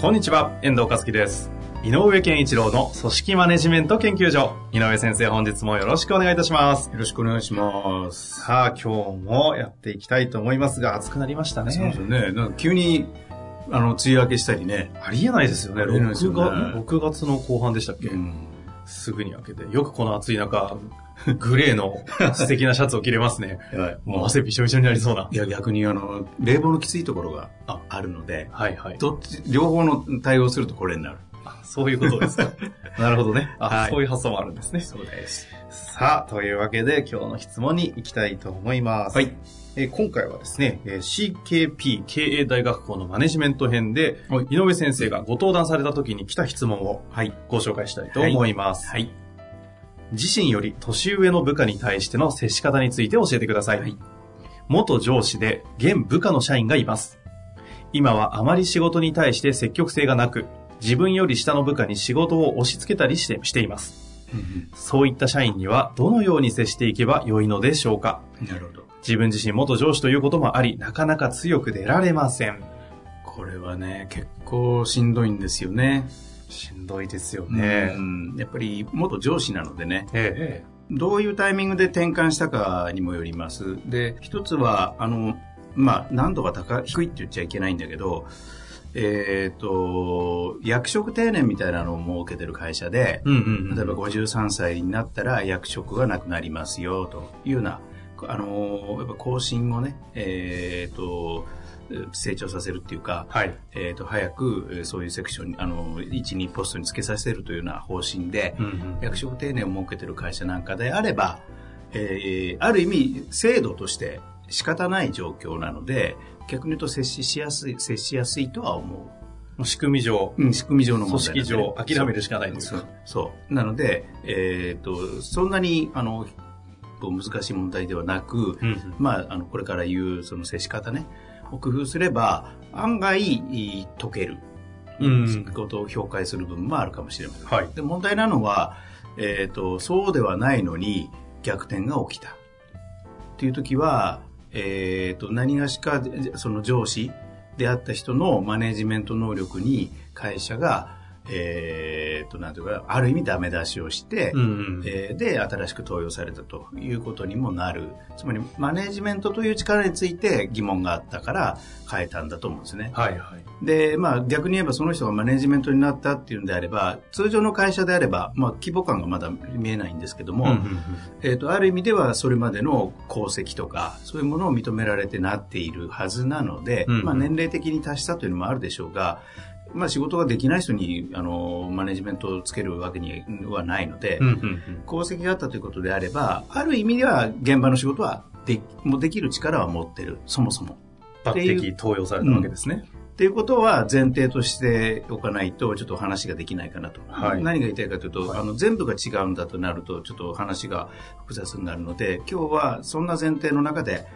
こんにちは、遠藤和樹です。井上健一郎の組織マネジメント研究所。井上先生、本日もよろしくお願いいたします。よろしくお願いします。さあ、今日もやっていきたいと思いますが、暑くなりましたね。そうですよね。なんか急に、あの、梅雨明けしたりね。ありえないですよね。ありえないですよね 6, 月6月の後半でしたっけ、うん。すぐに開けて。よくこの暑い中、グレーの素敵なシャツを着れますね。もう汗びしょびしょになりそうな。いや、逆にあの、冷房のきついところがああるので、はいはい。どっち、両方の対応するとこれになる。あそういうことですか。なるほどね。あ、はいそういう発想もあるんですね。そうです。さあ、というわけで今日の質問に行きたいと思います。はい。えー今回はですね、えー CKP 経営大学校のマネジメント編で、はい井上先生がご登壇された時に来た質問をはい。ご紹介したいと思います。はい。自身より年上の部下に対しての接し方について教えてください。はい元上司で現部下の社員がいます。今はあまり仕事に対して積極性がなく、自分より下の部下に仕事を押し付けたりしてしています。そういった社員にはどのように接していけば良いのでしょうかなるほど。自分自身元上司ということもあり、なかなか強く出られません。これはね、結構しんどいんですよね。しんどいですよねね。やっぱり元上司なのでね、えどういうタイミングで転換したかにもよります。で、一つは、あの、まあ、難度が高い、低いって言っちゃいけないんだけど、えっ、と、役職定年みたいなのを設けてる会社で、うんうんうん。例えば53歳になったら役職がなくなりますよ、というような、あの、やっぱ更新をね、えっ、と、成長させるっていうか、はい。えっ、と、早く、えーそういうセクションに、あの、1、2ポストにつけさせるというような方針で、うんうん。役職定年を設けてる会社なんかであれば、えーある意味制度として仕方ない状況なので逆に言うと接ししやすい接しやすいとは思仕組み上、う、うん、仕組み上の問組織題なんでね上、諦めるしかないというそうか。そうなので、えー、とそんなにあの難しい問題ではなく、うんうん。まあ、あのこれから言うその接し方ね。を工夫すれば案外解ける、うん。ことを評価する部分もあるかもしれません。はい。で問題なのは、えー、とそうではないのに逆転が起きた。っていう時は、えー、と何がしかその上司であった人のマネジメント能力に会社が、えー、となんていうかある意味ダメ出しをして、うんうん。えーで新しく登用されたということにもなるつまりマネジメントという力について疑問があったから変えたんだと思うんですね。はいはい。で、まあ逆に言えばその人がマネジメントになったっていうんであれば、通常の会社であれば、まあ規模感がまだ見えないんですけども、うんうんうんえっ、と、ある意味ではそれまでの功績とか、そういうものを認められてなっているはずなので、うんうんまあ年齢的に達したというのもあるでしょうが、まあ仕事ができない人に、あの、マネジメントをつけるわけにはないので、うんうんうん功績があったということであれば、ある意味では現場の仕事はでもうできる力は持ってる、そもそも。抜擢登用されたわけですね。っていうことは前提としておかないとちょっと話ができないかなと、はい何が言いたいかというと、はいあの全部が違うんだとなるとちょっと話が複雑になるので今日はそんな前提の中で、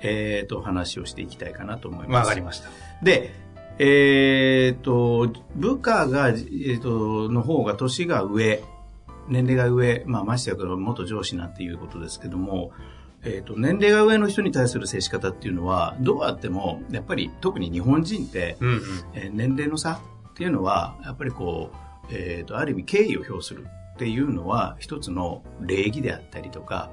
えー、と話をしていきたいかなと思います。わかりました。で、えー、と部下が、えー、との方が年が上年齢が上、まあ、ましてや元上司なんていうことですけども、えー、と年齢が上の人に対する接し方っていうのはどうあってもやっぱり特に日本人ってうんうん。えー年齢の差っていうのはやっぱりこう、えー、とある意味敬意を表するっていうのは一つの礼儀であったりとか、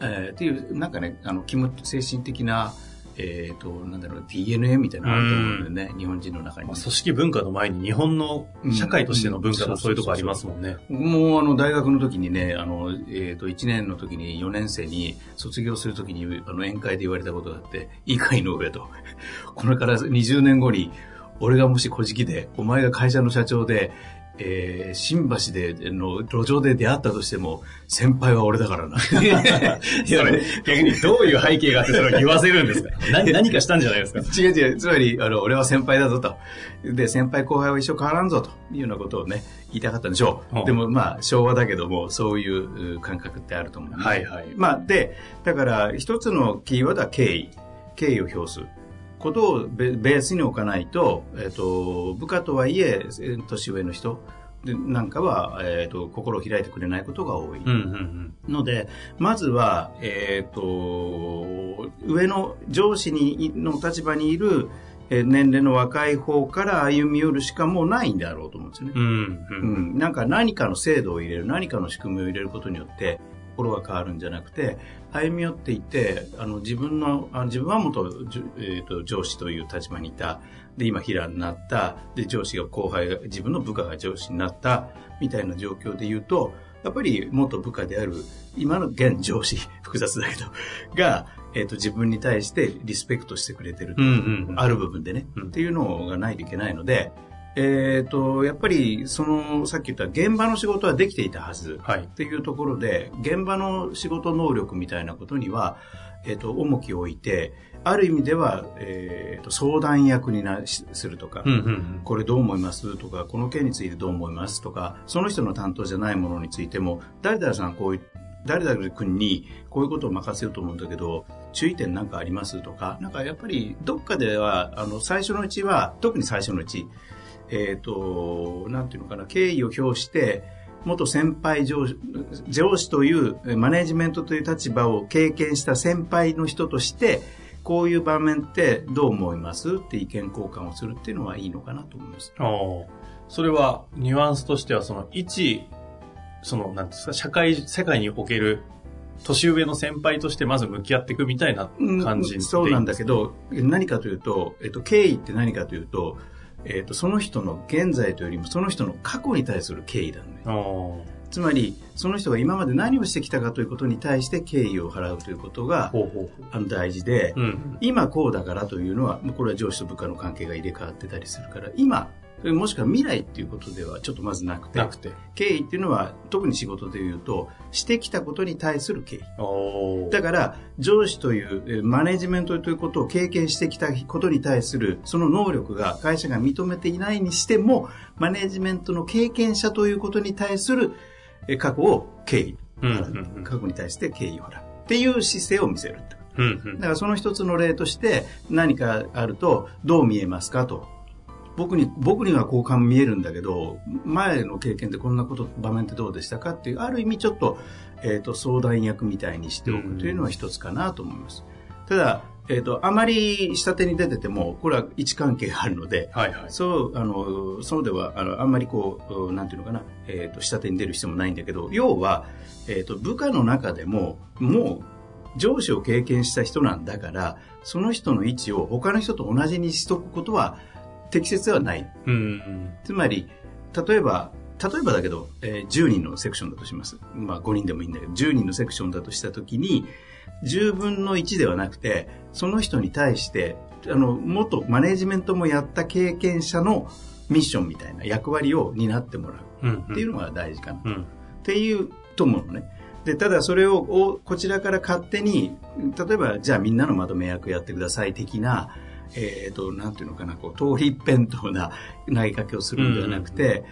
えーっていうなんかねあの気持ち精神的な、えー、となんだろう DNA みたいなのがあると思うんだよね。日本人の中に。ね、まあ組織文化の前に日本の社会としての文化うん。もそういうとこありますもんね。もうあの大学の時にね、あの、えっ、と、1年の時に4年生に卒業する時にあの宴会で言われたことがあって、いいか井上と。これから20年後に、俺がもし小じきで、お前が会社の社長で、えー、新橋での路上で出会ったとしても、先輩は俺だからな。いや、逆にどういう背景があってそれを言わせるんですか？何何かしたんじゃないですか？違う違う。つまり、あの、俺は先輩だぞと。で、先輩後輩は一生変わらんぞというようなことをね、言いたかったんでしょう。でもまあ、昭和だけども、そういう感覚ってあると思う、ね。はいはい。まあ、で、だから、一つのキーワードは敬意。敬意を表す。ことをベースに置かないと、えっ、ー、と、部下とはいえ、年上の人なんかは、えっ、ー、と、心を開いてくれないことが多い。ので、まずは、えっ、ー、と、上の上司にの立場にいる、年齢の若い方から歩み寄るしかもうないんであろうと思うんですよね。うん、うん、なんか何かの制度を入れる、何かの仕組みを入れることによって、心が変わるんじゃなくて、歩み寄っていて、あの、自分の、あの自分は元、えーと、上司という立場にいた。で、今、平になった。で、上司が後輩が、自分の部下が上司になった。みたいな状況で言うと、やっぱり元部下である、今の現上司、複雑だけど、が、えっ、ー、と、自分に対してリスペクトしてくれてる、うんうんうん、ある部分でね、うん、っていうのがないといけないので、えっ、ー、と、やっぱり、その、さっき言った現場の仕事はできていたはず、はい、っていうところで、現場の仕事能力みたいなことには、えっ、ー、と、重きを置いて、ある意味では、えーと、相談役になするとか、うんうんうん、これどう思います？とか、この件についてどう思います？とか、その人の担当じゃないものについても、誰々さんこういう、誰々君にこういうことを任せようと思うんだけど、注意点なんかあります？とか、なんかやっぱりどっかでは、あの、最初のうちは、特に最初のうち、えっ、ー、と、なんていうのかな、敬意を表して、元先輩上司上司というマネジメントという立場を経験した先輩の人としてこういう場面ってどう思います？って意見交換をするっていうのはいいのかなと思います。それはニュアンスとしてはその一そのなんですか社会世界における年上の先輩としてまず向き合っていくみたいな感じ、うん、そうなんだけど何かというと、えっと、敬意って何かというとえーと、その人の現在というよりもその人の過去に対する敬意だね。つまりその人が今まで何をしてきたかということに対して敬意を払うということがあの大事で、うん、今こうだからというのはこれは上司と部下の関係が入れ替わってたりするから今もしくは未来っていうことではちょっとまずなくて、くて敬意っていうのは特に仕事でいうと、してきたことに対する敬意。だから、上司というマネジメントということを経験してきたことに対する、その能力が会社が認めていないにしても、マネジメントの経験者ということに対する過去を敬意。過去に対して敬意を払う。っていう姿勢を見せる。だからその一つの例として何かあるとどう見えますかと僕に、僕にはこう見えるんだけど、前の経験でこんなこと、場面ってどうでしたかっていう、ある意味ちょっと、えっ、ー、と、相談役みたいにしておくというのは一つかなと思います。ただ、えっ、ー、と、あまり下手に出てても、これは位置関係があるので、はいはい、そう、あの、そうでは、あの、あんまりこう、なんていうのかな、えっ、ー、と、下手に出る必要もないんだけど、要は、えっ、と、部下の中でも、もう、上司を経験した人なんだから、その人の位置を他の人と同じにしとくことは、適切ではない。うん、つまり、例えば、例えばだけど、えー、10人のセクションだとします。まあ5人でもいいんだけど、10人のセクションだとしたときに、10分の1ではなくて、その人に対して、あの、元マネジメントもやった経験者のミッションみたいな役割を担ってもらうっていうのが大事かな。うんうん、っていうと思うのね。で、ただそれをこちらから勝手に、例えば、じゃあみんなのまとめ役やってください的な、えっ、ー、と、なんていうのかな、こう、通り一辺倒な投げかけをするんではなくて、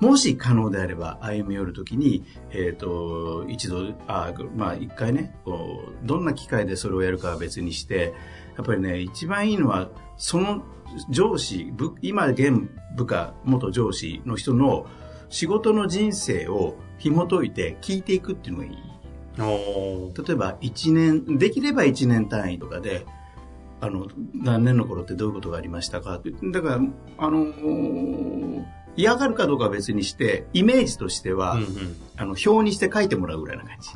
もし可能であれば歩み寄るときに、えっ、ー、と、一度、あまあ一回ね、こう、どんな機会でそれをやるかは別にして、やっぱりね、一番いいのは、その上司、今現部下、元上司の人の仕事の人生を紐解いて聞いていくっていうのがいい。例えば1年、できれば1年単位とかで、あの、何年の頃ってどういうことがありましたか？だから、あのー、嫌がるかどうかは別にして、イメージとしては、うんうん、あの、表にして書いてもらうぐらいな感じ。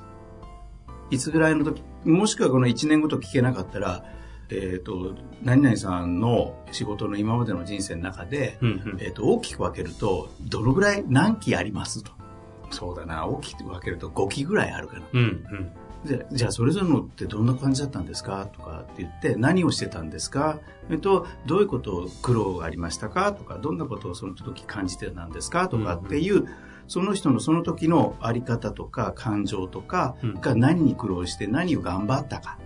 いつぐらいの時、もしくはこの1年ごと聞けなかったら、えっ、ー、と、何々さんの仕事の今までの人生の中で、うんうん、えっ、ー、と、大きく分けると、どのぐらい、何期ありますと。そうだな、大きく分けると5期ぐらいあるかな。うんうんでじゃあそれぞれのってどんな感じだったんですか？とかって言って何をしてたんですか？えっとどういうことを苦労がありましたか？とかどんなことをその時感じてたんですか？とかっていう、その人のその時のあり方とか感情とかが何に苦労して何を頑張ったか。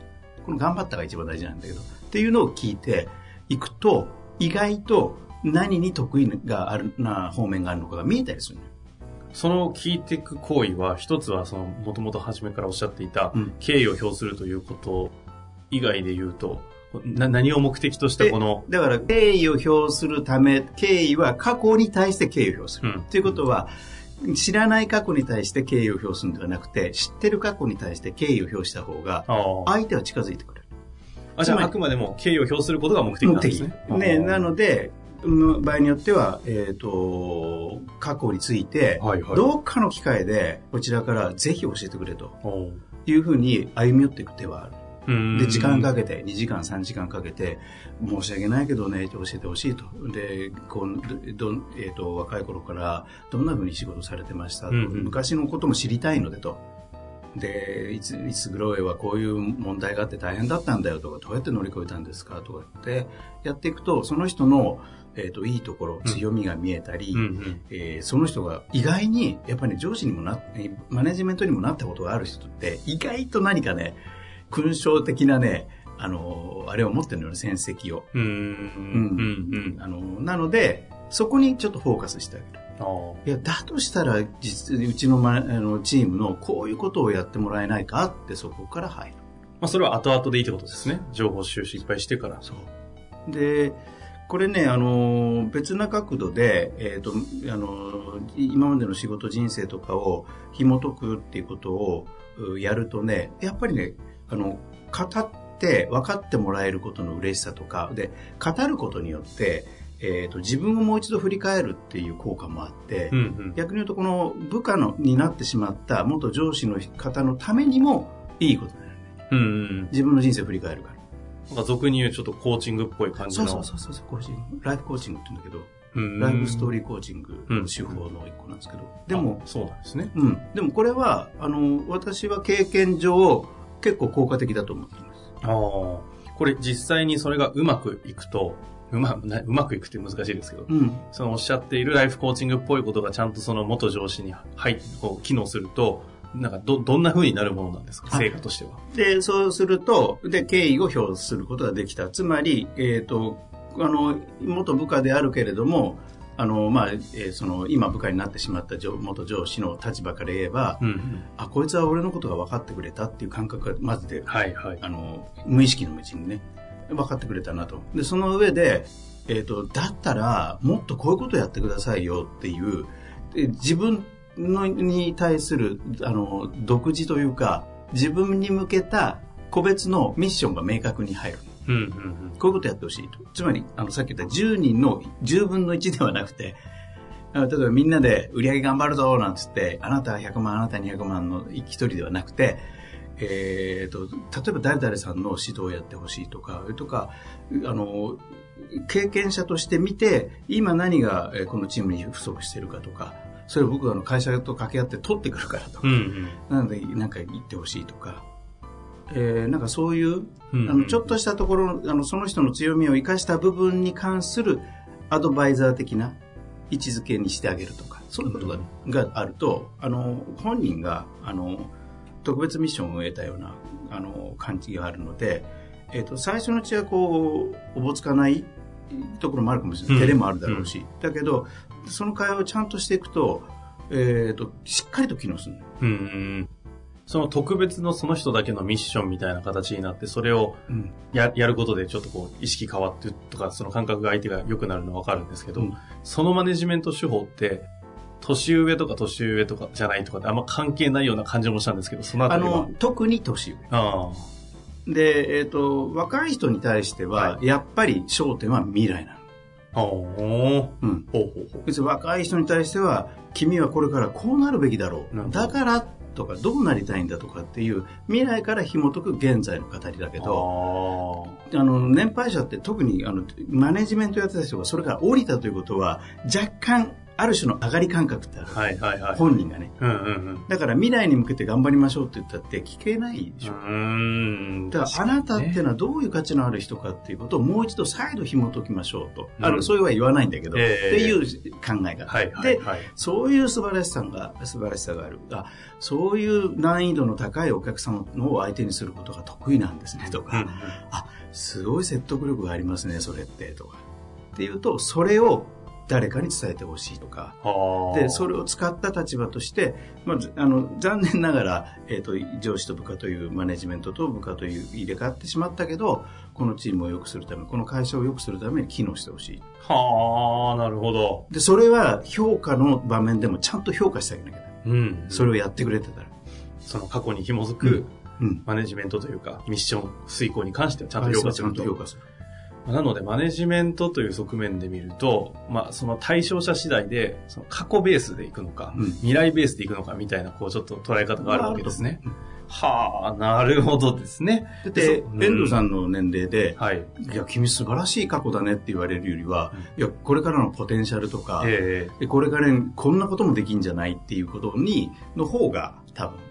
この頑張ったが一番大事なんだけど。っていうのを聞いていくと意外と何に得意があるな方面があるのかが見えたりするのよその聞いていく行為は、一つはその、もともと初めからおっしゃっていた、敬意を表するということ以外で言うと、な何を目的としてこの。だから、敬意を表するため、敬意は過去に対して敬意を表する。と、うん、いうことは、知らない過去に対して敬意を表するんではなくて、知ってる過去に対して敬意を表した方が、相手は近づいてくる。あじゃあ、あくまでも敬意を表することが目的なんですね。ね、なので、場合によっては、えっ、ー、と、過去について、はいはい、どっかの機会で、こちらからぜひ教えてくれというふうに歩み寄っていく手はある。で、時間かけて、2時間、3時間かけて、申し訳ないけどね、教えてほしいと。で、こうどえーと、若い頃からどんなふうに仕事されてましたと、うんうん、昔のことも知りたいのでと。で、いつ、いつぐらいはこういう問題があって大変だったんだよとか、どうやって乗り越えたんですか？とかってやっていくと、その人のえーと、いいところ強みが見えたり、うん、えー、その人が意外にやっぱり、ね、上司にもなマネジメントにもなったことがある人って意外と何かね勲章的なねあのあれを持ってるのよ戦績を。あのなのでそこにちょっとフォーカスしてあげる。いやだとしたら実うちの,、ま、あのチームのこういうことをやってもらえないかってそこから入る。まあ、それは後々でいいってことですね。情報収集いっぱいしてから。そう。で、これね、あの、別な角度で、えっ、ー、と、あの、今までの仕事人生とかを紐解くっていうことをやるとね、やっぱりね、あの、語って分かってもらえることの嬉しさとか、で、語ることによって、えーと、自分をもう一度振り返るっていう効果もあって、うんうん、逆に言うとこの部下のになってしまった元上司の方のためにもいいことだよね、うんうん、自分の人生を振り返るから。なんか俗に言うちょっとコーチングっぽい感じの。そうそうそうそう、コーチング。ライフコーチングって言うんだけど、ライフストーリーコーチングの手法の一個なんですけど。でも、そうなんですね。うん。でもこれは、あの、私は経験上、結構効果的だと思っています。ああ。これ実際にそれがうまくいくと、うまうまくいくって難しいですけど、うん、そのおっしゃっているライフコーチングっぽいことがちゃんとその元上司に入こう機能すると、なんかど、どんな風になるものなんですか、成果としては。で、そうすると、で、敬意を表することができた。つまり、えっ、ー、と、あの、元部下であるけれども、あの、まあ、えー、その、今部下になってしまった元上司の立場から言えば、うんうん、あ、こいつは俺のことが分かってくれたっていう感覚がまずで、はいはい、あの、無意識のうちにね、分かってくれたなと。で、その上で、えっ、ー、と、だったら、もっとこういうことやってくださいよっていう、自分のに対するあの独自というか自分に向けた個別のミッションが明確に入る。うんうんうん、こういうことやってほしいと。つまり、あの、さっき言った10人の10分の1ではなくて、例えばみんなで売り上げ頑張るぞなんつって、あなた100万、あなた200万の一人ではなくて、えーと、例えば誰々さんの指導をやってほしいとか、とか、あの、経験者として見て、今何がこのチームに不足しているかとか、それを僕はの会社と掛け合って取ってくるからと。うんうん、なので、なんか言ってほしいとか。えー、なんかそういう、あのちょっとしたところあのその人の強みを生かした部分に関するアドバイザー的な位置づけにしてあげるとかそういうことがうん、があるとあの本人があの特別ミッションを得たようなあの感じがあるので、えーと、最初のうちはこうおぼつかないところもあるかもしれない、照れもあるだろうし、だけどその会話をちゃんとしていくと、えっ、ー、と、しっかりと機能する。うん。その特別のその人だけのミッションみたいな形になって、それをや,、やることでちょっとこう意識変わってとか、その感覚が相手が良くなるのはわかるんですけど、うん、そのマネジメント手法って、年上とか年上とかじゃないとかあんま関係ないような感じもしたんですけど、そのあの、特に年上。あで、えっ、ー、と、若い人に対しては、やっぱり焦点は未来なの。おうん、ほうほうほう。別に若い人に対しては君はこれからこうなるべきだろう。だからとかどうなりたいんだとかっていう未来から紐解く現在の語りだけどあの年配者って特にあのマネジメントやってた人がそれから降りたということは若干ある種の上がり感覚ってある。はいはいはい。本人がね。うんうんうん。だから未来に向けて頑張りましょうって言ったって聞けないでしょ。うーん。だからあなたっていうのはどういう価値のある人かっていうことをもう一度再度紐解きましょうと。あの、うんそういうは言わないんだけど、ええっていう考えが。はいはいで、はい。そういう素晴らしさが、素晴らしさがある。あ、そういう難易度の高いお客様を相手にすることが得意なんですね、とか。うんうんあ、すごい説得力がありますね、それって、とか。っていうと、それを誰かに伝えてほしいとか。はあで、それを使った立場として、まあ、ずあの、残念ながら、えっ、と、上司と部下というマネジメントと部下という入れ替わってしまったけど、このチームを良くするため、この会社を良くするために機能してほしい。はあ、なるほど。で、それは評価の場面でもちゃんと評価してあげなきゃいけない。うん。それをやってくれてたら。その過去に紐づくうん。マネジメントというか、ミッション遂行に関してはちゃんと評価すちゃ。んと評価する。なので、マネジメントという側面で見ると、まあ、その対象者次第で、その過去ベースでいくのか、うん未来ベースでいくのかみたいな、こう、ちょっと捉え方があるわけですね。うんはあ、なるほどですね。だって、そう遠藤さんの年齢で、はい。いや、君素晴らしい過去だねって言われるよりは、いや、これからのポテンシャルとか、えでこれからこんなこともできんじゃないっていうことに、の方が多分、え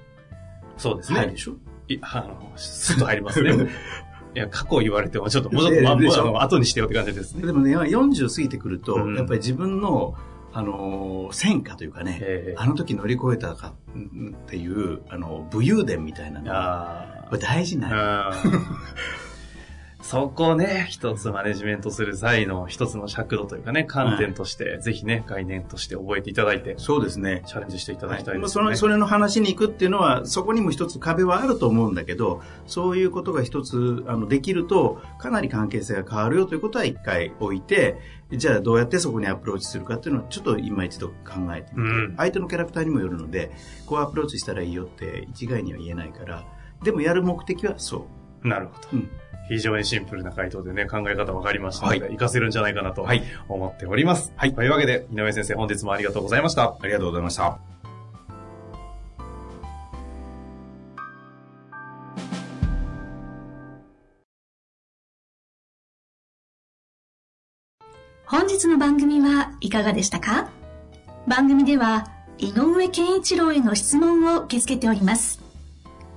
そうですね。はいでしょ？いあの、スッと入りますね。いや、過去言われても、ちょっと、もうちょっええと、まあ、の後にしてよって感じですね。でもね、40過ぎてくると、うん。やっぱり自分の、あのー戦果というかね、ええ。あの時乗り越えたかっていう、あの、武勇伝みたいなのが、あこれ大事な。そこをね、一つマネジメントする際の一つの尺度というかね、観点として、ぜひね、概念として覚えていただいて、そうですね。チャレンジしていただきたいまあですね。そのそれの話に行くっていうのは、そこにも一つ壁はあると思うんだけど、そういうことが一つあのできると、かなり関係性が変わるよということは一回置いて、じゃあどうやってそこにアプローチするかっていうのは、ちょっと今一度考えてみて、うん相手のキャラクターにもよるので、こうアプローチしたらいいよって一概には言えないから、でもやる目的はそなるほど。う。うん。非常にシンプルな回答でね、考え方分かりましたので、は活かせるんじゃないかなとはい思っております。はい。というわけで、井上先生、本日もありがとうございました。ありがとうございました。本日の番組はいかがでしたか？番組では井上健一郎への質問を受け付けております。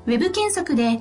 ウェブ検索で